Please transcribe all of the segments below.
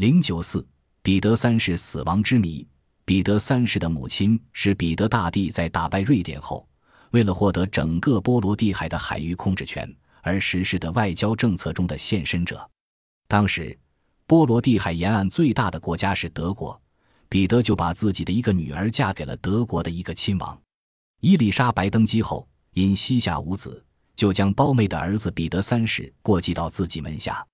零九四，彼得三世死亡之谜。彼得三世的母亲是彼得大帝在打败瑞典后，为了获得整个波罗的海的海域控制权而实施的外交政策中的献身者。当时，波罗的海沿岸最大的国家是德国，彼得就把自己的一个女儿嫁给了德国的一个亲王。伊丽莎白登基后，因膝下无子，就将胞妹的儿子彼得三世过继到自己门下。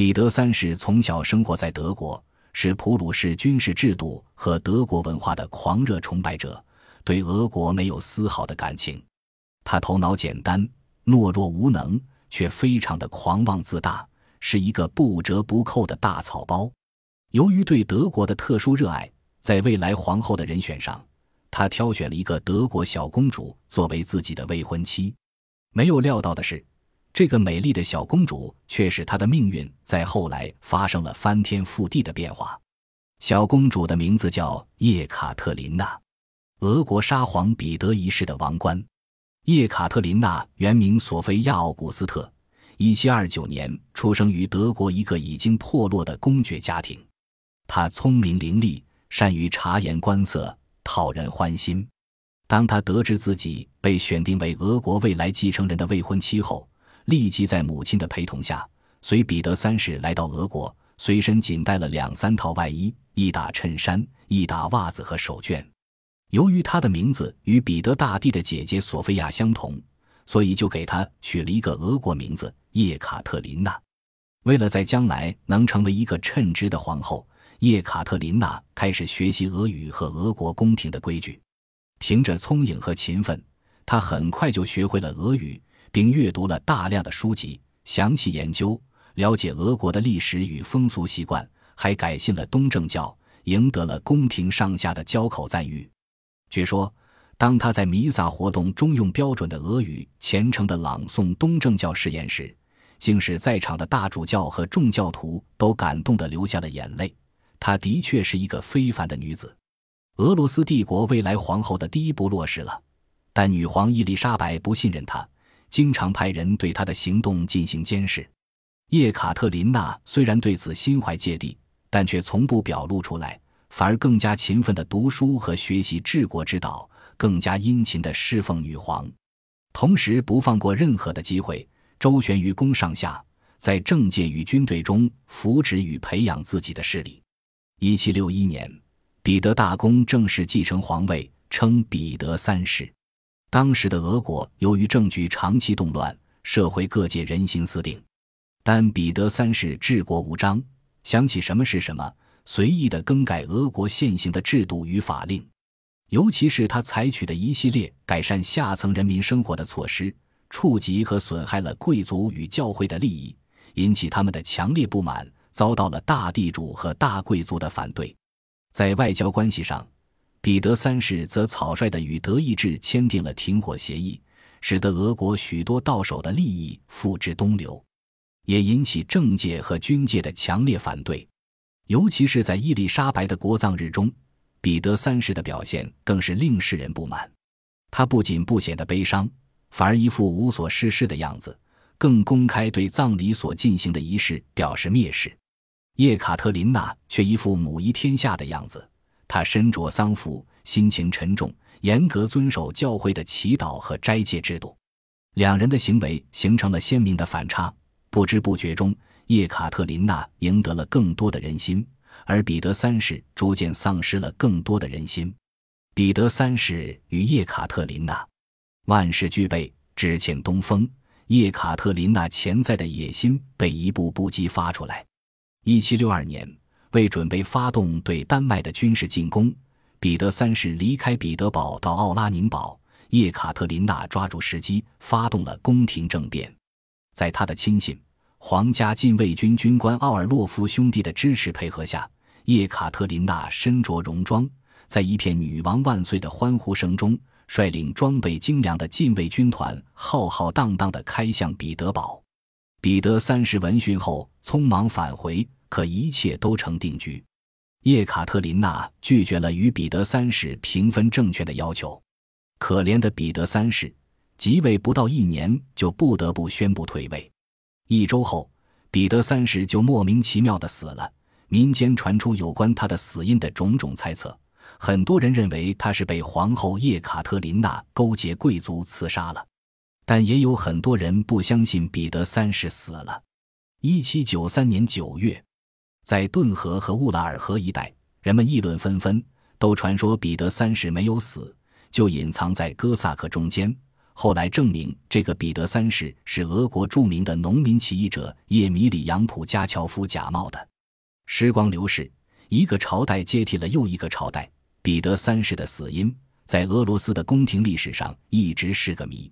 彼得三世从小生活在德国。是普鲁士军事制度和德国文化的狂热崇拜者，对俄国没有丝毫的感情。他头脑简单、懦弱无能，却非常的狂妄自大，是一个不折不扣的大草包。由于对德国的特殊热爱，在未来皇后的人选上，他挑选了一个德国小公主作为自己的未婚妻。没有料到的是。这个美丽的小公主却使她的命运在后来发生了翻天覆地的变化。小公主的名字叫叶卡特琳娜，俄国沙皇彼得一世的王冠。叶卡特琳娜原名索菲亚·奥古斯特，一七二九年出生于德国一个已经破落的公爵家庭。她聪明伶俐，善于察言观色，讨人欢心。当她得知自己被选定为俄国未来继承人的未婚妻后，立即在母亲的陪同下，随彼得三世来到俄国，随身仅带了两三套外衣、一打衬衫、一打袜子和手绢。由于他的名字与彼得大帝的姐姐索菲亚相同，所以就给他取了一个俄国名字叶卡特琳娜。为了在将来能成为一个称职的皇后，叶卡特琳娜开始学习俄语和俄国宫廷的规矩。凭着聪颖和勤奋，她很快就学会了俄语。并阅读了大量的书籍，详细研究了解俄国的历史与风俗习惯，还改信了东正教，赢得了宫廷上下的交口赞誉。据说，当他在弥撒活动中用标准的俄语虔诚地朗诵东正教誓言时，竟使在场的大主教和众教徒都感动得流下了眼泪。她的确是一个非凡的女子。俄罗斯帝国未来皇后的第一步落实了，但女皇伊丽莎白不信任她。经常派人对他的行动进行监视。叶卡特琳娜虽然对此心怀芥蒂，但却从不表露出来，反而更加勤奋地读书和学习治国之道，更加殷勤地侍奉女皇，同时不放过任何的机会，周旋于宫上下，在政界与军队中扶植与培养自己的势力。一七六一年，彼得大公正式继承皇位，称彼得三世。当时的俄国由于政局长期动乱，社会各界人心思定，但彼得三世治国无章，想起什么是什么，随意的更改俄国现行的制度与法令，尤其是他采取的一系列改善下层人民生活的措施，触及和损害了贵族与教会的利益，引起他们的强烈不满，遭到了大地主和大贵族的反对，在外交关系上。彼得三世则草率地与德意志签订了停火协议，使得俄国许多到手的利益付之东流，也引起政界和军界的强烈反对。尤其是在伊丽莎白的国葬日中，彼得三世的表现更是令世人不满。他不仅不显得悲伤，反而一副无所事事的样子，更公开对葬礼所进行的仪式表示蔑视。叶卡特琳娜却一副母仪天下的样子。他身着丧服，心情沉重，严格遵守教会的祈祷和斋戒制度。两人的行为形成了鲜明的反差。不知不觉中，叶卡特琳娜赢得了更多的人心，而彼得三世逐渐丧失了更多的人心。彼得三世与叶卡特琳娜，万事俱备，只欠东风。叶卡特琳娜潜在的野心被一步步激发出来。一七六二年。为准备发动对丹麦的军事进攻，彼得三世离开彼得堡到奥拉宁堡。叶卡特琳娜抓住时机，发动了宫廷政变。在他的亲信、皇家禁卫军军官奥尔洛夫兄弟的支持配合下，叶卡特琳娜身着戎装，在一片“女王万岁”的欢呼声中，率领装备精良的禁卫军团，浩浩荡荡地开向彼得堡。彼得三世闻讯后，匆忙返回。可一切都成定局，叶卡特琳娜拒绝了与彼得三世平分政权的要求。可怜的彼得三世即位不到一年，就不得不宣布退位。一周后，彼得三世就莫名其妙的死了，民间传出有关他的死因的种种猜测，很多人认为他是被皇后叶卡特琳娜勾结贵族刺杀了，但也有很多人不相信彼得三世死了。一七九三年九月，在顿河和乌拉尔河一带，人们议论纷纷，都传说彼得三世没有死，就隐藏在哥萨克中间。后来证明，这个彼得三世是俄国著名的农民起义者叶米里扬普加乔夫假冒的。时光流逝，一个朝代接替了又一个朝代，彼得三世的死因在俄罗斯的宫廷历史上一直是个谜。